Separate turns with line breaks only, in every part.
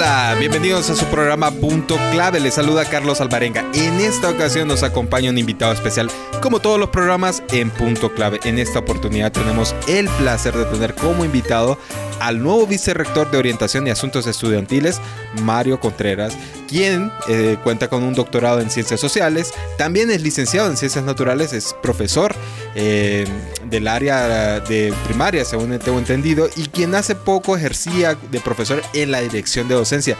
Hola, bienvenidos a su programa Punto Clave. Les saluda Carlos Alvarenga. En esta ocasión nos acompaña un invitado especial, como todos los programas en Punto Clave. En esta oportunidad tenemos el placer de tener como invitado al nuevo vicerrector de Orientación y Asuntos Estudiantiles, Mario Contreras, quien eh, cuenta con un doctorado en Ciencias Sociales, también es licenciado en Ciencias Naturales, es profesor eh, del área de primaria, según tengo entendido, y quien hace poco ejercía de profesor en la dirección de docencia.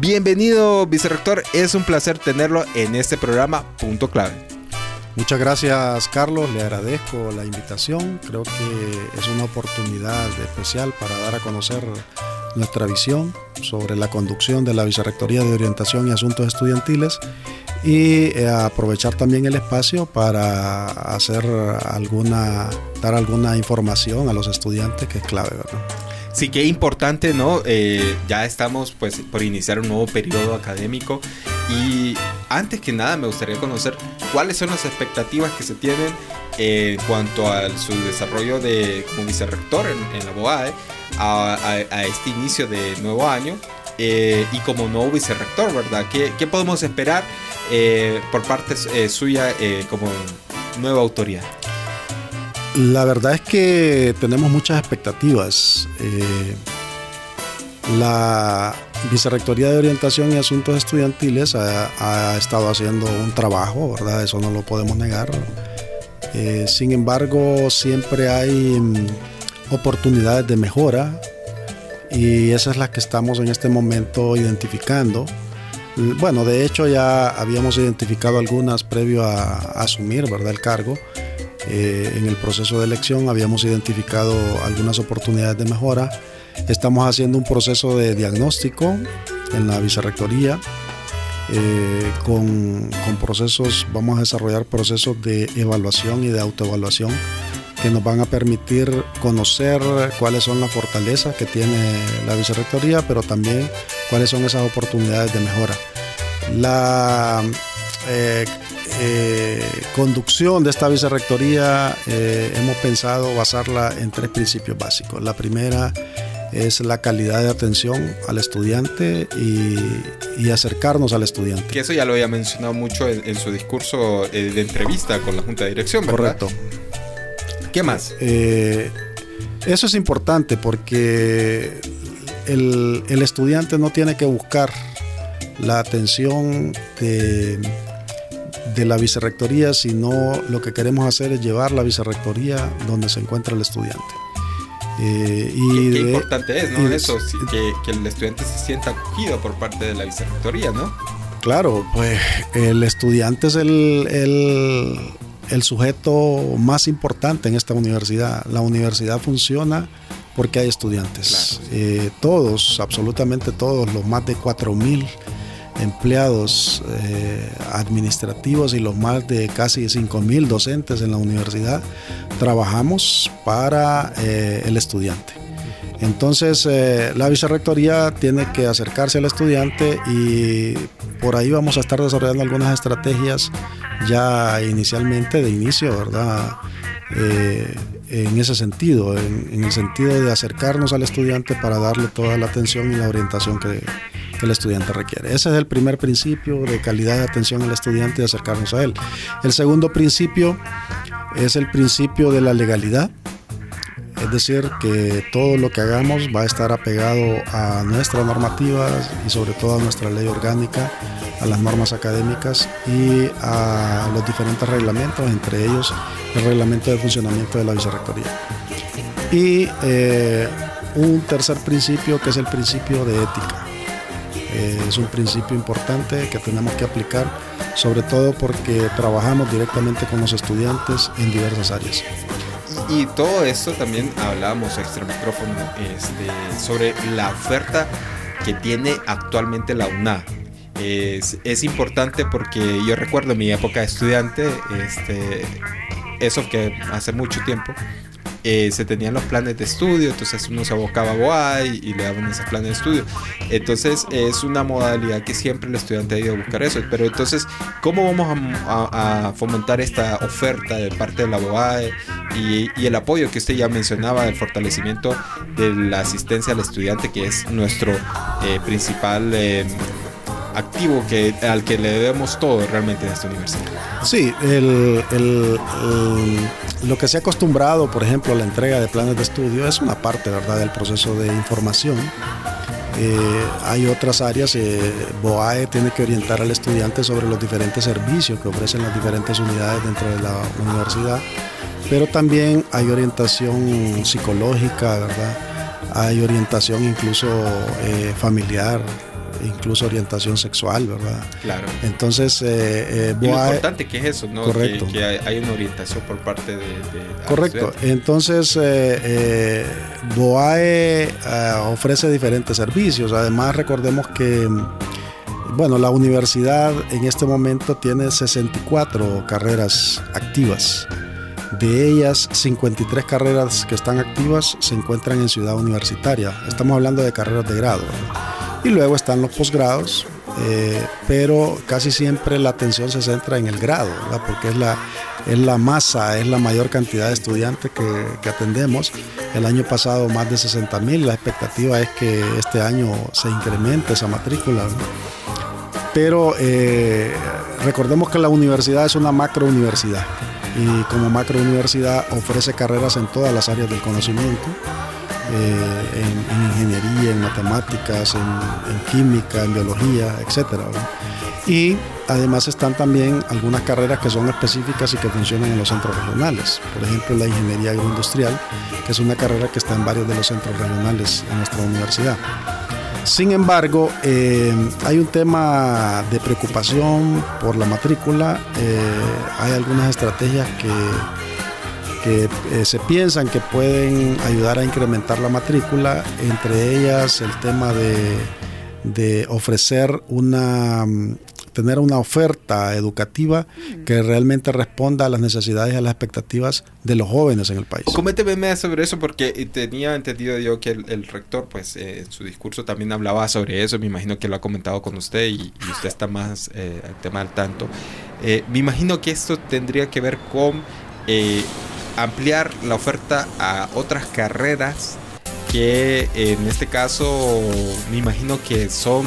Bienvenido, vicerrector, es un placer tenerlo en este programa Punto Clave.
Muchas gracias Carlos, le agradezco la invitación. Creo que es una oportunidad especial para dar a conocer nuestra visión sobre la conducción de la Vicerrectoría de Orientación y Asuntos Estudiantiles y eh, aprovechar también el espacio para hacer alguna, dar alguna información a los estudiantes que es clave, ¿verdad?
Sí, qué importante, ¿no? Eh, ya estamos pues por iniciar un nuevo periodo académico y antes que nada me gustaría conocer cuáles son las expectativas que se tienen en cuanto a su desarrollo de, como vicerrector en, la BOAE a, este inicio de nuevo año eh, y como nuevo vicerrector, ¿verdad? ¿Qué, qué podemos esperar eh, por parte suya como nueva autoridad?
La verdad es que tenemos muchas expectativas. Eh, la Vicerrectoría de Orientación y Asuntos Estudiantiles ha, estado haciendo un trabajo, ¿verdad? Eso no lo podemos negar. Eh, sin embargo, siempre hay mm, oportunidades de mejora y esas es las que estamos en este momento identificando. Bueno, de hecho ya habíamos identificado algunas previo a, a asumir, ¿verdad? El cargo eh, en el proceso de elección habíamos identificado algunas oportunidades de mejora. Estamos haciendo un proceso de diagnóstico en la vicerrectoría. Eh, con, con, procesos, vamos a desarrollar procesos de evaluación y de autoevaluación que nos van a permitir conocer cuáles son las fortalezas que tiene la vicerrectoría, pero también cuáles son esas oportunidades de mejora. La eh, eh, conducción de esta vicerrectoría hemos pensado basarla en tres principios básicos. La primera es la calidad de atención al estudiante y, acercarnos al estudiante.
Que eso ya lo había mencionado mucho en, su discurso eh, de entrevista con la Junta de Dirección,
¿verdad? Correcto.
¿Qué más?
eso es importante porque el, el estudiante no tiene que buscar la atención de de la vicerrectoría, sino lo que queremos hacer es llevar la vicerrectoría donde se encuentra el estudiante.
Eh, y qué, importante es, ¿no? Eso, que, que, el estudiante se sienta acogido por parte de la vicerrectoría, ¿no?
Claro, pues el estudiante es el, el, el sujeto más importante en esta universidad. La universidad funciona porque hay estudiantes. Eh, todos, absolutamente todos, los más de 4.000 empleados eh, administrativos y los más de casi 5.000 docentes en la universidad, trabajamos para eh, el estudiante. Entonces, eh, la vicerrectoría tiene que acercarse al estudiante y por ahí vamos a estar desarrollando algunas estrategias ya inicialmente, de inicio, ¿verdad? en ese sentido, en, el sentido de acercarnos al estudiante para darle toda la atención y la orientación que, el estudiante requiere. Ese es el primer principio de calidad de atención al estudiante y acercarnos a él. El segundo principio es el principio de la legalidad. Es decir, que todo lo que hagamos va a estar apegado a nuestras normativas y sobre todo a nuestra ley orgánica, a las normas académicas y a los diferentes reglamentos, entre ellos el reglamento de funcionamiento de la vicerrectoría. Y eh, un tercer principio que es el principio de ética. Eh, es un principio importante que tenemos que aplicar, sobre todo porque trabajamos directamente con los estudiantes en diversas áreas.
Y, todo esto también hablábamos extra micrófono este, sobre la oferta que tiene actualmente la UNA. Es, importante porque yo recuerdo mi época de estudiante, este, eso que hace mucho tiempo, eh, se tenían los planes de estudio, entonces uno se abocaba a BOAI y, le daban esos planes de estudio. Entonces es una modalidad que siempre el estudiante ha ido a buscar eso. Pero entonces, ¿cómo vamos a, fomentar esta oferta de parte de la BOAE y, el apoyo que usted ya mencionaba del fortalecimiento de la asistencia al estudiante, que es nuestro eh, principal... Eh, activo que, al que le debemos todo realmente en esta universidad.
Sí, lo que se ha acostumbrado, por ejemplo, a la entrega de planes de estudio es una parte ¿verdad? del proceso de información. Eh, hay otras áreas, eh, BOAE tiene que orientar al estudiante sobre los diferentes servicios que ofrecen las diferentes unidades dentro de la universidad, pero también hay orientación psicológica, ¿verdad? Hay orientación incluso eh, familiar, incluso orientación sexual, ¿verdad?
Claro.
Entonces, eh,
eh lo importante que es eso, ¿no? Correcto. Que, hay una orientación por parte de...
Correcto. Entonces, eh, eh BOAE eh, ofrece diferentes servicios. Además, recordemos que, bueno, la universidad en este momento tiene 64 carreras activas. De ellas, 53 carreras que están activas se encuentran en ciudad universitaria. Estamos hablando de carreras de grado. Y luego están los posgrados, eh, pero casi siempre la atención se centra en el grado, porque es la, es la masa, es la mayor cantidad de estudiantes que, atendemos. El año pasado más de 60 mil, la expectativa es que este año se incremente esa matrícula. Pero eh, recordemos que la universidad es una macro universidad y como macro universidad ofrece carreras en todas las áreas del conocimiento eh, en, ingeniería, en matemáticas, en, química, en biología, etc. Y además están también algunas carreras que son específicas y que funcionan en los centros regionales. Por ejemplo, la ingeniería agroindustrial, que es una carrera que está en varios de los centros regionales en nuestra universidad. Sin embargo, eh, hay un tema de preocupación por la matrícula. Eh, hay algunas estrategias que que eh, se piensan que pueden ayudar a incrementar la matrícula, entre ellas el tema de, ofrecer una tener una oferta educativa que realmente responda a las necesidades y a las expectativas de los jóvenes en el país.
Coménteme sobre eso porque tenía entendido yo que el, rector pues eh, en su discurso también hablaba sobre eso, me imagino que lo ha comentado con usted y, usted está más eh, al tema al tanto. me imagino que esto tendría que ver con ampliar la oferta a otras carreras que en este caso me imagino que son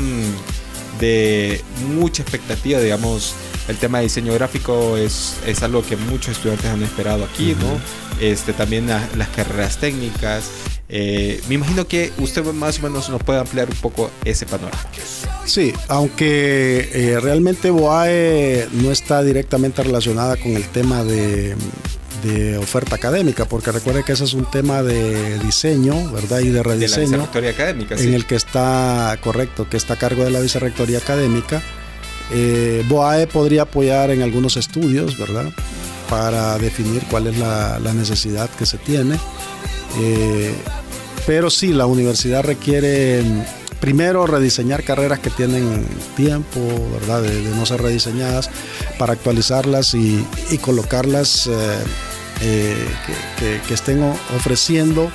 de mucha expectativa, digamos, el tema de diseño gráfico es, es algo que muchos estudiantes han esperado aquí, ¿no? Este, también las carreras técnicas. Eh, me imagino que usted más o menos nos puede ampliar un poco ese panorama.
Sí, aunque eh, realmente BOAE no está directamente relacionada con el tema de, de oferta académica, porque recuerde que ese es un tema de diseño, ¿verdad? Y de rediseño.
De la académica,
En el que está, correcto, que está a cargo de la vicerrectoría académica. Eh, BOAE podría apoyar en algunos estudios, ¿verdad? Para definir cuál es la, necesidad que se tiene. Eh, pero sí, la universidad requiere primero rediseñar carreras que tienen tiempo, ¿verdad? De, no ser rediseñadas, para actualizarlas y, colocarlas eh, eh, que, estén ofreciendo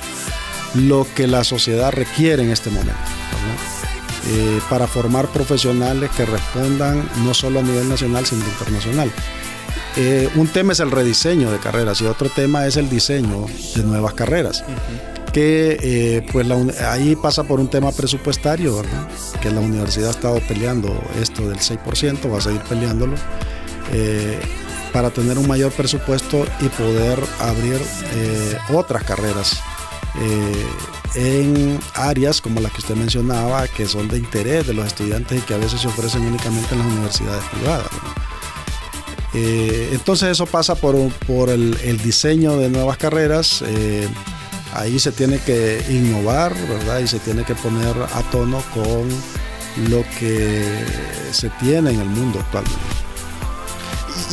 lo que la sociedad requiere en este momento. Eh, para formar profesionales que respondan no solo a nivel nacional, sino internacional. un tema es el rediseño de carreras y otro tema es el diseño de nuevas carreras que eh, pues ahí pasa por un tema presupuestario, ¿verdad? que la universidad ha estado peleando esto del 6%, va a seguir peleándolo, eh, para tener un mayor presupuesto y poder abrir eh, otras carreras en áreas como las que usted mencionaba, que son de interés de los estudiantes y que a veces se ofrecen únicamente en las universidades privadas. entonces eso pasa por, por el, el, diseño de nuevas carreras, ahí se tiene que innovar, ¿verdad? Y se tiene que poner a tono con lo que se tiene en el mundo actualmente.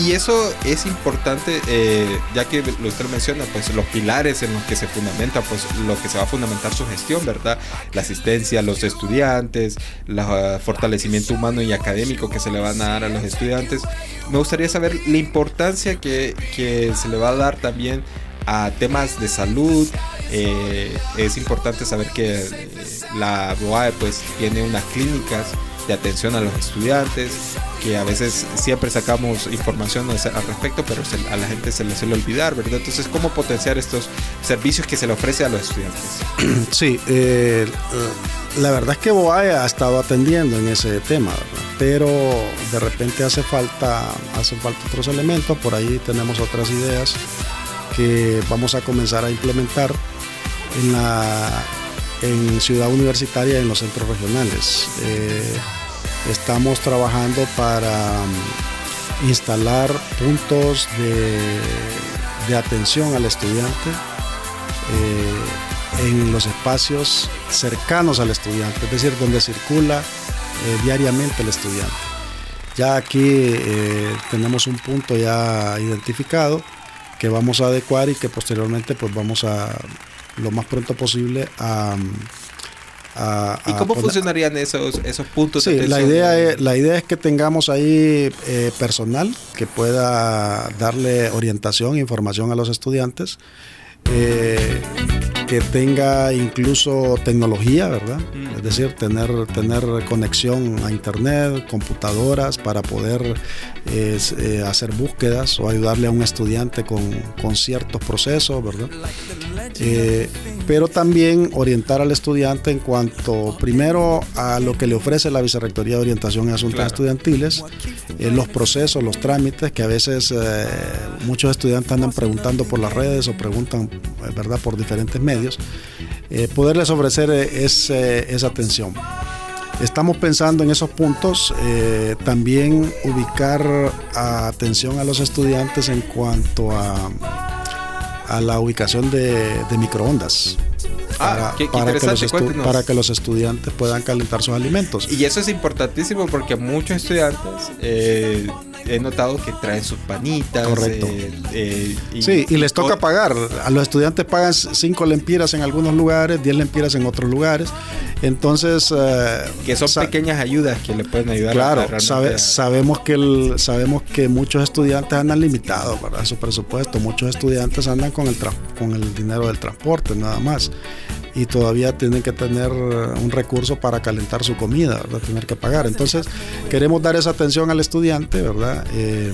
Y eso es importante, eh, ya que lo usted menciona, pues los pilares en los que se fundamenta, pues lo que se va a fundamentar su gestión, ¿verdad? La asistencia a los estudiantes, el fortalecimiento humano y académico que se le van a dar a los estudiantes. Me gustaría saber la importancia que, que se le va a dar también a temas de salud. Eh, es importante saber que eh, la BOAE pues tiene unas clínicas de atención a los estudiantes, que a veces siempre sacamos información al respecto, pero a la gente se le suele olvidar, ¿verdad? Entonces, ¿cómo potenciar estos servicios que se le ofrece a los estudiantes?
Sí, eh, la verdad es que BOAE ha estado atendiendo en ese tema, pero de repente hace falta, hace falta otros elementos, por ahí tenemos otras ideas que vamos a comenzar a implementar en la en Ciudad Universitaria y en los centros regionales. Eh, estamos trabajando para um, instalar puntos de, atención al estudiante eh, en los espacios cercanos al estudiante, es decir, donde circula eh, diariamente el estudiante. Ya aquí tenemos un punto ya identificado que vamos a adecuar y que posteriormente pues vamos a lo más pronto posible a...
¿Y cómo funcionarían esos, esos puntos?
Sí, la idea, es, la idea es que tengamos ahí eh, personal que pueda darle orientación e información a los estudiantes. Eh, que tenga incluso tecnología, ¿verdad? Mm. Es decir, tener, tener conexión a internet, computadoras para poder eh, hacer búsquedas o ayudarle a un estudiante con, con ciertos procesos, ¿verdad? Eh, pero también orientar al estudiante en cuanto, primero, a lo que le ofrece la Vicerrectoría de Orientación en Asuntos Estudiantiles, eh, los procesos, los trámites, que a veces muchos estudiantes andan preguntando por las redes o preguntan, ¿verdad?, por diferentes medios eh, poderles ofrecer eh, esa atención. Estamos pensando en esos puntos, eh, también ubicar atención a los estudiantes en cuanto a, a la ubicación de, microondas.
Ah,
para, que los para, que los estudiantes puedan calentar sus alimentos.
Y eso es importantísimo porque muchos estudiantes he notado que traen sus panitas.
Correcto. Eh, eh, sí, y les toca pagar. A los estudiantes pagan 5 lempiras en algunos lugares, 10 lempiras en otros lugares. Entonces.
Eh, que son pequeñas ayudas que le pueden ayudar
claro, sabemos, que el, sabemos que muchos estudiantes andan limitados para su presupuesto. Muchos estudiantes andan con el, con el dinero del transporte, nada más y todavía tienen que tener un recurso para calentar su comida, ¿verdad? tener que pagar. Entonces, queremos dar esa atención al estudiante, ¿verdad? Eh,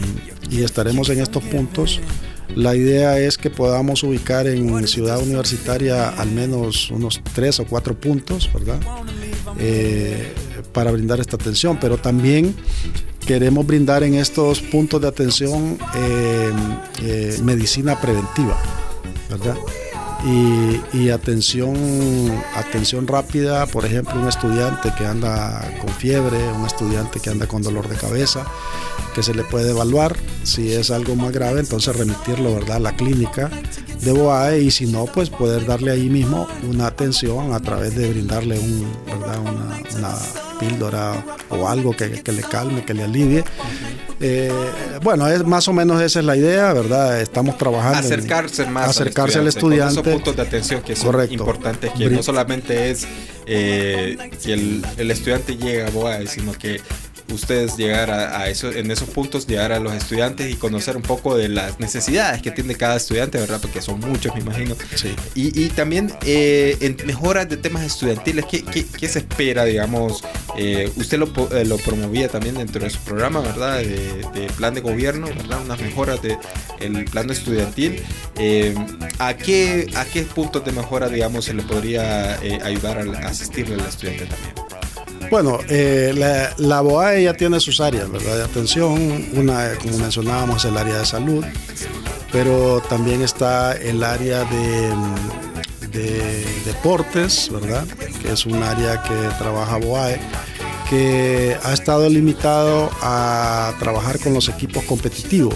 y estaremos en estos puntos. La idea es que podamos ubicar en Ciudad Universitaria al menos unos tres o cuatro puntos, ¿verdad? Eh, para brindar esta atención, pero también queremos brindar en estos puntos de atención eh, medicina preventiva, ¿verdad? Y, atención, atención rápida, por ejemplo, un estudiante que anda con fiebre, un estudiante que anda con dolor de cabeza, que se le puede evaluar. Si es algo más grave, entonces remitirlo ¿verdad? a la clínica de BOAE y si no, pues poder darle ahí mismo una atención a través de brindarle un, ¿verdad? Una, píldora o algo que, le calme, que le alivie. Eh, bueno, es más o menos esa es la idea, ¿verdad? Estamos trabajando.
Acercarse más
acercarse al estudiante.
esos puntos de atención que son Correcto. importantes, que no solamente es eh, que el, el, estudiante llega a BOAE, sino que ustedes llegar a, eso, en esos puntos, llegar a los estudiantes y conocer un poco de las necesidades que tiene cada estudiante, ¿verdad? Porque son muchos, me imagino.
Sí.
Y, también eh, en mejoras de temas estudiantiles, ¿qué, qué, se espera, digamos? Eh, usted lo, eh, lo, promovía también dentro de su programa, ¿verdad? De, plan de gobierno, ¿verdad? Unas mejoras del el plan estudiantil. ¿a, qué, ¿A qué puntos de mejora, digamos, se le podría ayudar a asistirle al estudiante también?
Bueno, eh, la, la, BOAE ya tiene sus áreas, ¿verdad? De atención. Una, como mencionábamos, el área de salud, pero también está el área de, de deportes, ¿verdad? Que es un área que trabaja BOAE, que ha estado limitado a trabajar con los equipos competitivos.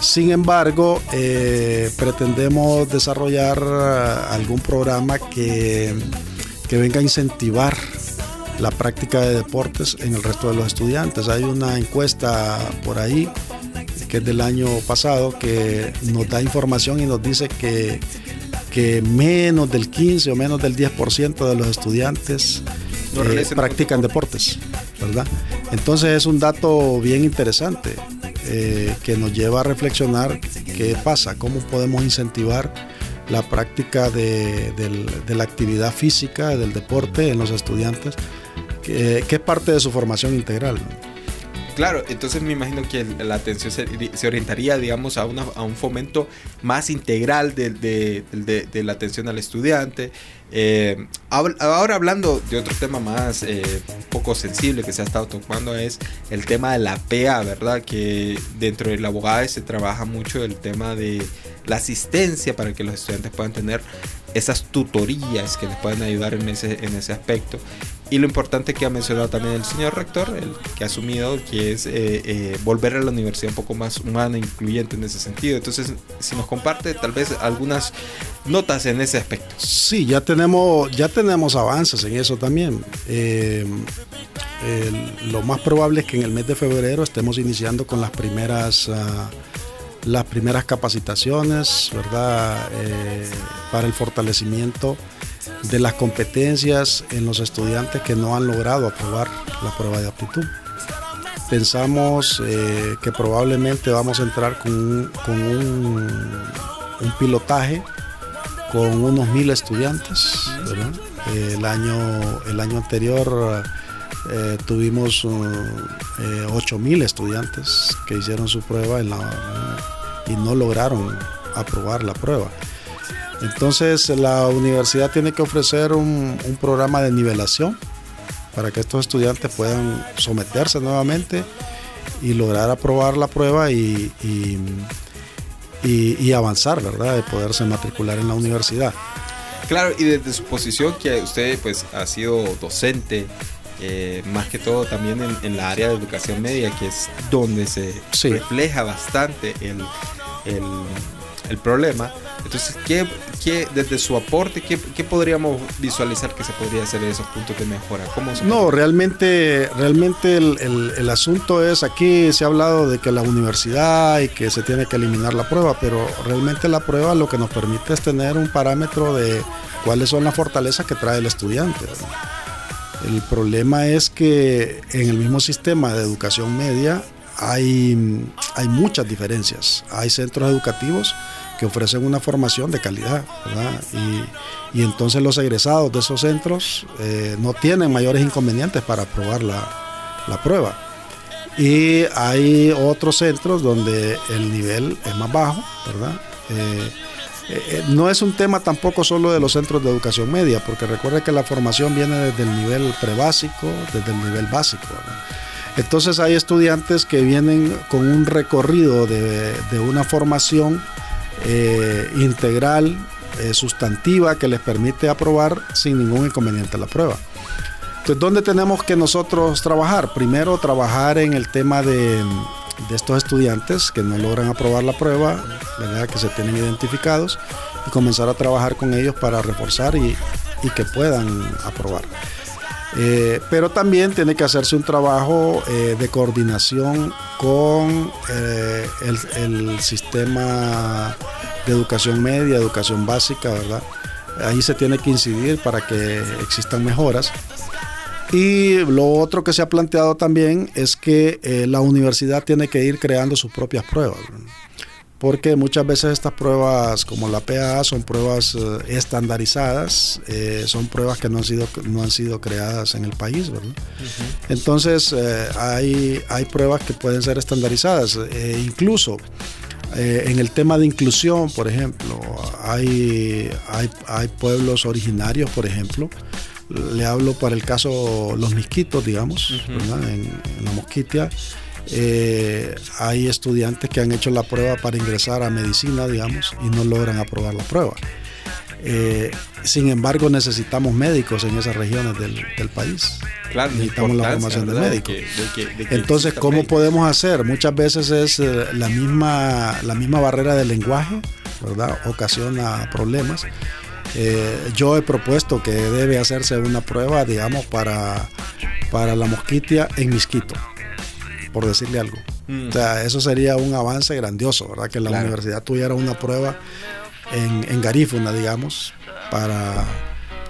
Sin embargo, eh, pretendemos desarrollar algún programa que, que venga a incentivar la práctica de deportes en el resto de los estudiantes. Hay una encuesta por ahí que es del año pasado, que nos da información y nos dice que, que menos del 15 o menos del 10% de los estudiantes eh, practican deportes, ¿verdad? Entonces es un dato bien interesante eh, que nos lleva a reflexionar qué pasa, cómo podemos incentivar la práctica de, la actividad física, del deporte en los estudiantes, que, es parte de su formación integral.
Claro, entonces me imagino que la atención se, orientaría, digamos, a, un fomento más integral de, la atención al estudiante. Eh, ahora hablando de otro tema más eh, poco sensible que se ha estado tocando es el tema de la PA, ¿verdad? Que dentro del abogado se trabaja mucho el tema de la asistencia para que los estudiantes puedan tener esas tutorías que les pueden ayudar en ese, en ese aspecto. Y lo importante que ha mencionado también el señor rector, el que ha asumido, que es eh, eh, volver a la universidad un poco más humana e incluyente en ese sentido. Entonces, si nos comparte tal vez algunas notas en ese aspecto.
Sí, ya tenemos, ya tenemos avances en eso también. Eh, lo más probable es que en el mes de febrero estemos iniciando con las primeras... Ah, las primeras capacitaciones, ¿verdad? para el fortalecimiento de las competencias en los estudiantes que no han logrado aprobar la prueba de aptitud. Pensamos eh, que probablemente vamos a entrar con, un, pilotaje con unos mil estudiantes. el, año, el año anterior eh, tuvimos eh, ocho mil estudiantes que hicieron su prueba y no lograron aprobar la prueba. Entonces la universidad tiene que ofrecer un, programa de nivelación para que estos estudiantes puedan someterse nuevamente y lograr aprobar la prueba y, y, avanzar, ¿verdad? De poderse matricular en la universidad.
Claro, y desde su posición que usted pues ha sido docente, eh, más que todo también en, la área de educación media, que es donde se refleja bastante el, el problema. Entonces, ¿qué, qué desde su aporte, qué, qué, podríamos visualizar que se podría hacer en esos puntos de mejora? ¿Cómo
no, realmente, realmente el, el, asunto es, aquí se ha hablado de que la universidad y que se tiene que eliminar la prueba, pero realmente la prueba lo que nos permite es tener un parámetro de cuáles son las fortalezas que trae el estudiante. El problema es que en el mismo sistema de educación media hay, hay muchas diferencias. Hay centros educativos que ofrecen una formación de calidad, Y, entonces los egresados de esos centros eh, no tienen mayores inconvenientes para aprobar la, prueba. Y hay otros centros donde el nivel es más bajo, ¿verdad? Eh, eh, no es un tema tampoco solo de los centros de educación media, porque recuerde que la formación viene desde el nivel prebásico, desde el nivel básico. Entonces hay estudiantes que vienen con un recorrido de, de una formación eh, integral, eh, sustantiva, que les permite aprobar sin ningún inconveniente la prueba. Entonces, ¿dónde tenemos que nosotros trabajar? Primero, trabajar en el tema de, estos estudiantes que no logran aprobar la prueba, ¿verdad? que se tienen identificados, y comenzar a trabajar con ellos para reforzar y que puedan aprobar. Eh, pero también tiene que hacerse un trabajo eh, de coordinación con eh, el, sistema de educación media, educación básica, ¿verdad? Ahí se tiene que incidir para que existan mejoras. Y lo otro que se ha planteado también es que la universidad tiene que ir creando sus propias pruebas porque muchas veces estas pruebas como la PA son pruebas eh, estandarizadas, eh, son pruebas que no han sido, no han sido creadas en el país, ¿verdad? Entonces eh, hay, hay pruebas que pueden ser estandarizadas, incluso en el tema de inclusión, por ejemplo, hay, hay, pueblos originarios, por ejemplo, le hablo para el caso los misquitos, digamos, en, en la mosquitia eh, hay estudiantes que han hecho la prueba para ingresar a medicina, digamos, y no logran aprobar la prueba. Eh, sin embargo, necesitamos médicos en esas regiones del, país.
Claro,
necesitamos la formación de, médicos. Entonces, ¿cómo podemos hacer? Muchas veces es eh, la misma, la misma barrera del lenguaje, ¿verdad? Ocasiona problemas. yo he propuesto que debe hacerse una prueba, digamos, para, para la mosquitia en Misquito por decirle algo.
Mm.
O sea, eso sería un avance grandioso, ¿verdad? Que la
Claro.
universidad tuviera una prueba en, en garífuna, digamos, para,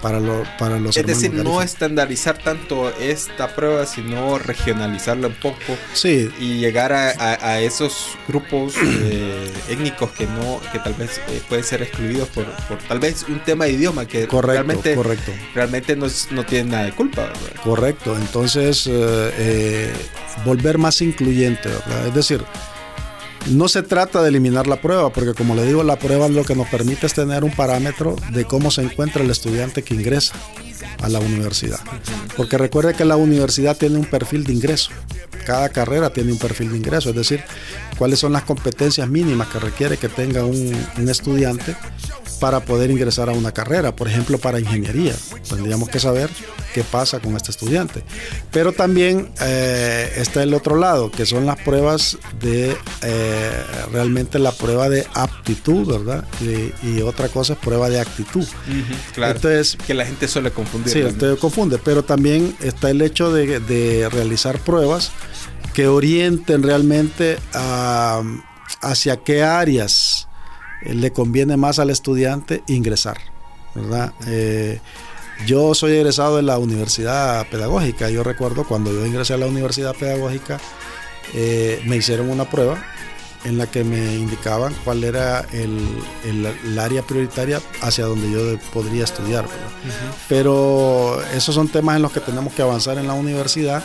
para, lo- para los
Es decir, no estandarizar tanto esta prueba, sino regionalizarla un poco
Sí,
y llegar a, a- a esos grupos eh, étnicos que no, que tal vez eh, pueden ser excluidos por, por tal vez un tema de idioma que
correcto,
realmente,
correcto.
realmente no, no tienen nada de culpa. ¿verdad?
Correcto, entonces eh, eh, volver más incluyente, ¿verdad? Es decir, no se trata de eliminar la prueba, porque como le digo, la prueba lo que nos permite es tener un parámetro de cómo se encuentra el estudiante que ingresa a la universidad. Porque recuerde que la universidad tiene un perfil de ingreso. Cada carrera tiene un perfil de ingreso, es decir, cuáles son las competencias mínimas que requiere que tenga un, un estudiante para poder ingresar a una carrera. Por ejemplo, para ingeniería, tendríamos que saber qué pasa con este estudiante. Pero también eh, está el otro lado, que son las pruebas de eh, realmente la prueba de aptitud, ¿verdad? Y, y otra cosa es prueba de actitud.
Claro.
Entonces,
que la gente suele confundir.
Sí, usted confunde, pero también está el hecho de, de realizar pruebas que orienten realmente a- hacia qué áreas eh, le conviene más al estudiante ingresar, ¿verdad? Eh, yo soy egresado de la universidad pedagógica. Yo recuerdo cuando yo ingresé a la universidad pedagógica, eh, me hicieron una prueba en la que me indicaban cuál era el, el- el área prioritaria hacia donde yo podría estudiar. Pero esos son temas en los que tenemos que avanzar en la universidad.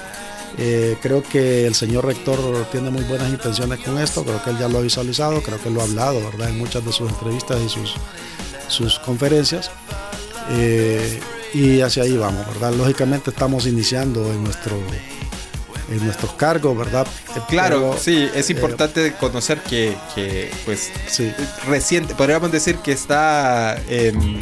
Eh, creo que el señor rector tiene muy buenas intenciones con esto, creo que él ya lo ha visualizado, creo que lo ha hablado, ¿verdad? En muchas de sus entrevistas y sus, sus conferencias. Eh, y hacia ahí vamos, ¿verdad? Lógicamente estamos iniciando en nuestro en nuestros cargos, ¿verdad? Eh,
Claro,
pero,
sí, es
eh,
importante conocer que, que, pues,
sí,
reciente, podríamos decir que está, em,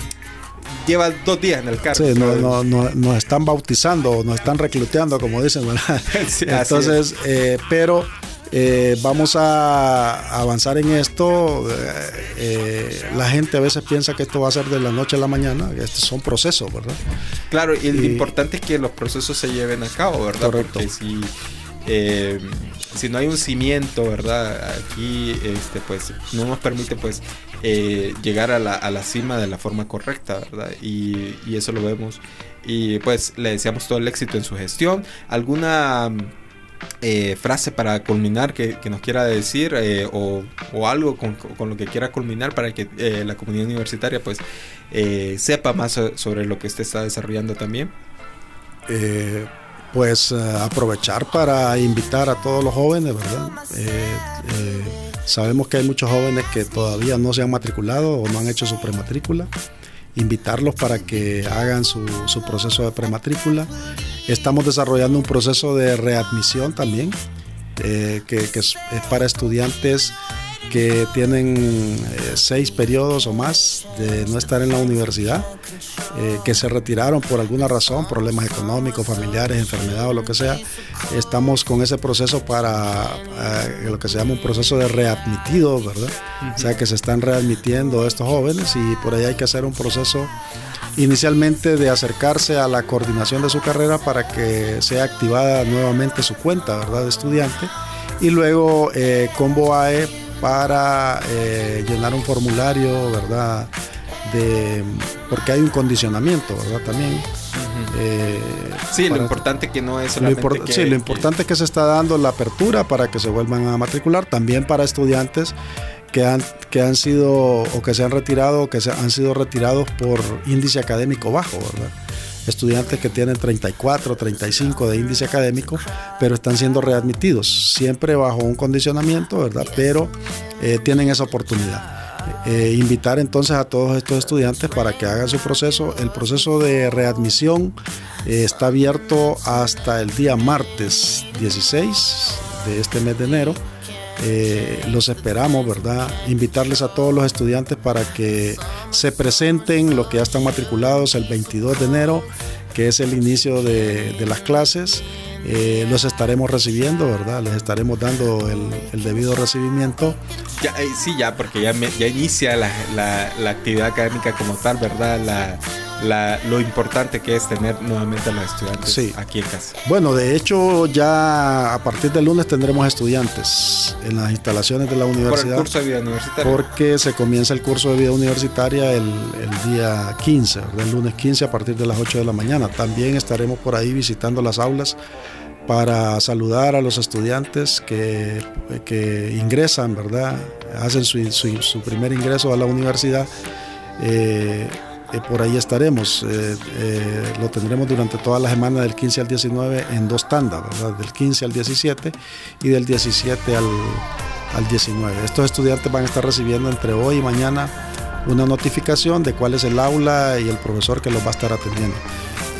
lleva dos días en el cargo.
sí, no, no, no- nos están bautizando, nos están recluteando, como dicen, ¿verdad?
Sí,
Entonces, eh, pero eh, vamos a avanzar en esto. eh, eh, la gente a veces piensa que esto va a ser de la noche a la mañana. Estos son procesos, ¿verdad?
Claro, y lo
Y-
importante es que los procesos se lleven a cabo, ¿verdad?
Correcto.
Porque si, eh, si no hay un cimiento, ¿verdad? Aquí, este, pues, no nos permite, pues, eh, llegar a la, a la cima de la forma correcta, ¿verdad? Y, y eso lo vemos. Y pues le deseamos todo el éxito en su gestión. ¿Alguna eh, frase para culminar que, que nos quiera decir eh, o, o algo con, con lo que quiera culminar para que eh, la comunidad universitaria pues eh, sepa más so- sobre lo que usted está desarrollando también?
Eh, pues eh, aprovechar para invitar a todos los jóvenes, ¿verdad? Sabemos que hay muchos jóvenes que todavía no se han matriculado o no han hecho su prematrícula. Invitarlos para que hagan su, su proceso de prematrícula. Estamos desarrollando un proceso de readmisión también, eh, que, es para estudiantes que tienen eh, seis periodos o más de no estar en la universidad, eh, que se retiraron por alguna razón, problemas económicos, familiares, enfermedad o lo que sea. Estamos con ese proceso para eh, lo que se llama un proceso de readmitidos, ¿verdad? O sea que se están readmitiendo estos jóvenes y por ahí hay que hacer un proceso inicialmente de acercarse a la coordinación de su carrera para que sea activada nuevamente su cuenta, ¿verdad? De estudiante. Y luego eh, con BOAE para eh, llenar un formulario, ¿verdad? De, porque hay un condicionamiento, ¿verdad? También. Eh,
Sí, lo importante que no es
lo,
solamente que,
sí, lo importante es que se está dando la apertura para que se vuelvan a matricular, también para estudiantes que han, que han sido o que se han retirado o que se han sido retirados por índice académico bajo, ¿verdad? Estudiantes que tienen 34, 35 de índice académico, pero están siendo readmitidos, siempre bajo un condicionamiento, ¿verdad? Pero eh, tienen esa oportunidad. Eh, invitar entonces a todos estos estudiantes para que hagan su proceso. El proceso de readmisión eh, está abierto hasta el día martes 16 de este mes de enero. Eh, los esperamos, ¿verdad? Invitarles a todos los estudiantes para que se presenten, los que ya están matriculados, el 22 de enero, que es el inicio de, de las clases. Eh, los estaremos recibiendo, ¿verdad? Les estaremos dando el, debido recibimiento.
Eh, sí, ya, porque ya, inicia la, actividad académica como tal, ¿verdad? La, lo importante que es tener nuevamente a los estudiantes aquí en casa.
Bueno, de hecho ya a partir del lunes tendremos estudiantes en las instalaciones de la universidad. Por
el curso de vida universitaria.
Porque se comienza el curso de vida universitaria el, día 15, del lunes 15 a partir de las 8 de la mañana. También estaremos por ahí visitando las aulas para saludar a los estudiantes que, que ingresan, ¿verdad? Hacen su, su, primer ingreso a la universidad. Eh, eh, por ahí estaremos. Eh, lo tendremos durante toda la semana del 15 al 19 en dos tandas, ¿verdad? Del 15 al 17 y del 17 al, al 19. Estos estudiantes van a estar recibiendo entre hoy y mañana una notificación de cuál es el aula y el profesor que los va a estar atendiendo.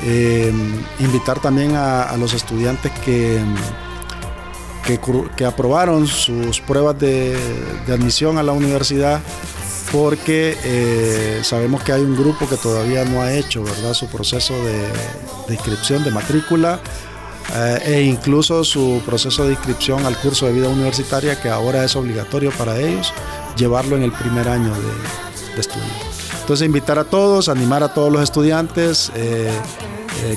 Eh, invitar también a, los estudiantes que, que, aprobaron sus pruebas de, admisión a la universidad porque eh, sabemos que hay un grupo que todavía no ha hecho ¿verdad? su proceso de, inscripción de matrícula eh, e incluso su proceso de inscripción al curso de vida universitaria que ahora es obligatorio para ellos llevarlo en el primer año de, estudio. Entonces invitar a todos, animar a todos los estudiantes, eh,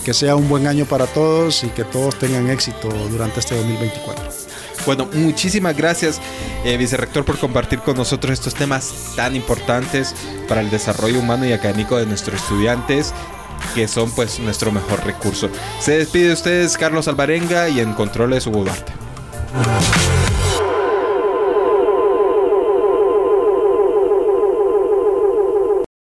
que sea un buen año para todos y que todos tengan éxito durante este 2024.
Bueno, muchísimas gracias, eh, vicerrector, por compartir con nosotros estos temas tan importantes para el desarrollo humano y académico de nuestros estudiantes que son pues nuestro mejor recurso. Se despide de ustedes Carlos Alvarenga y en controles Hugo Duarte.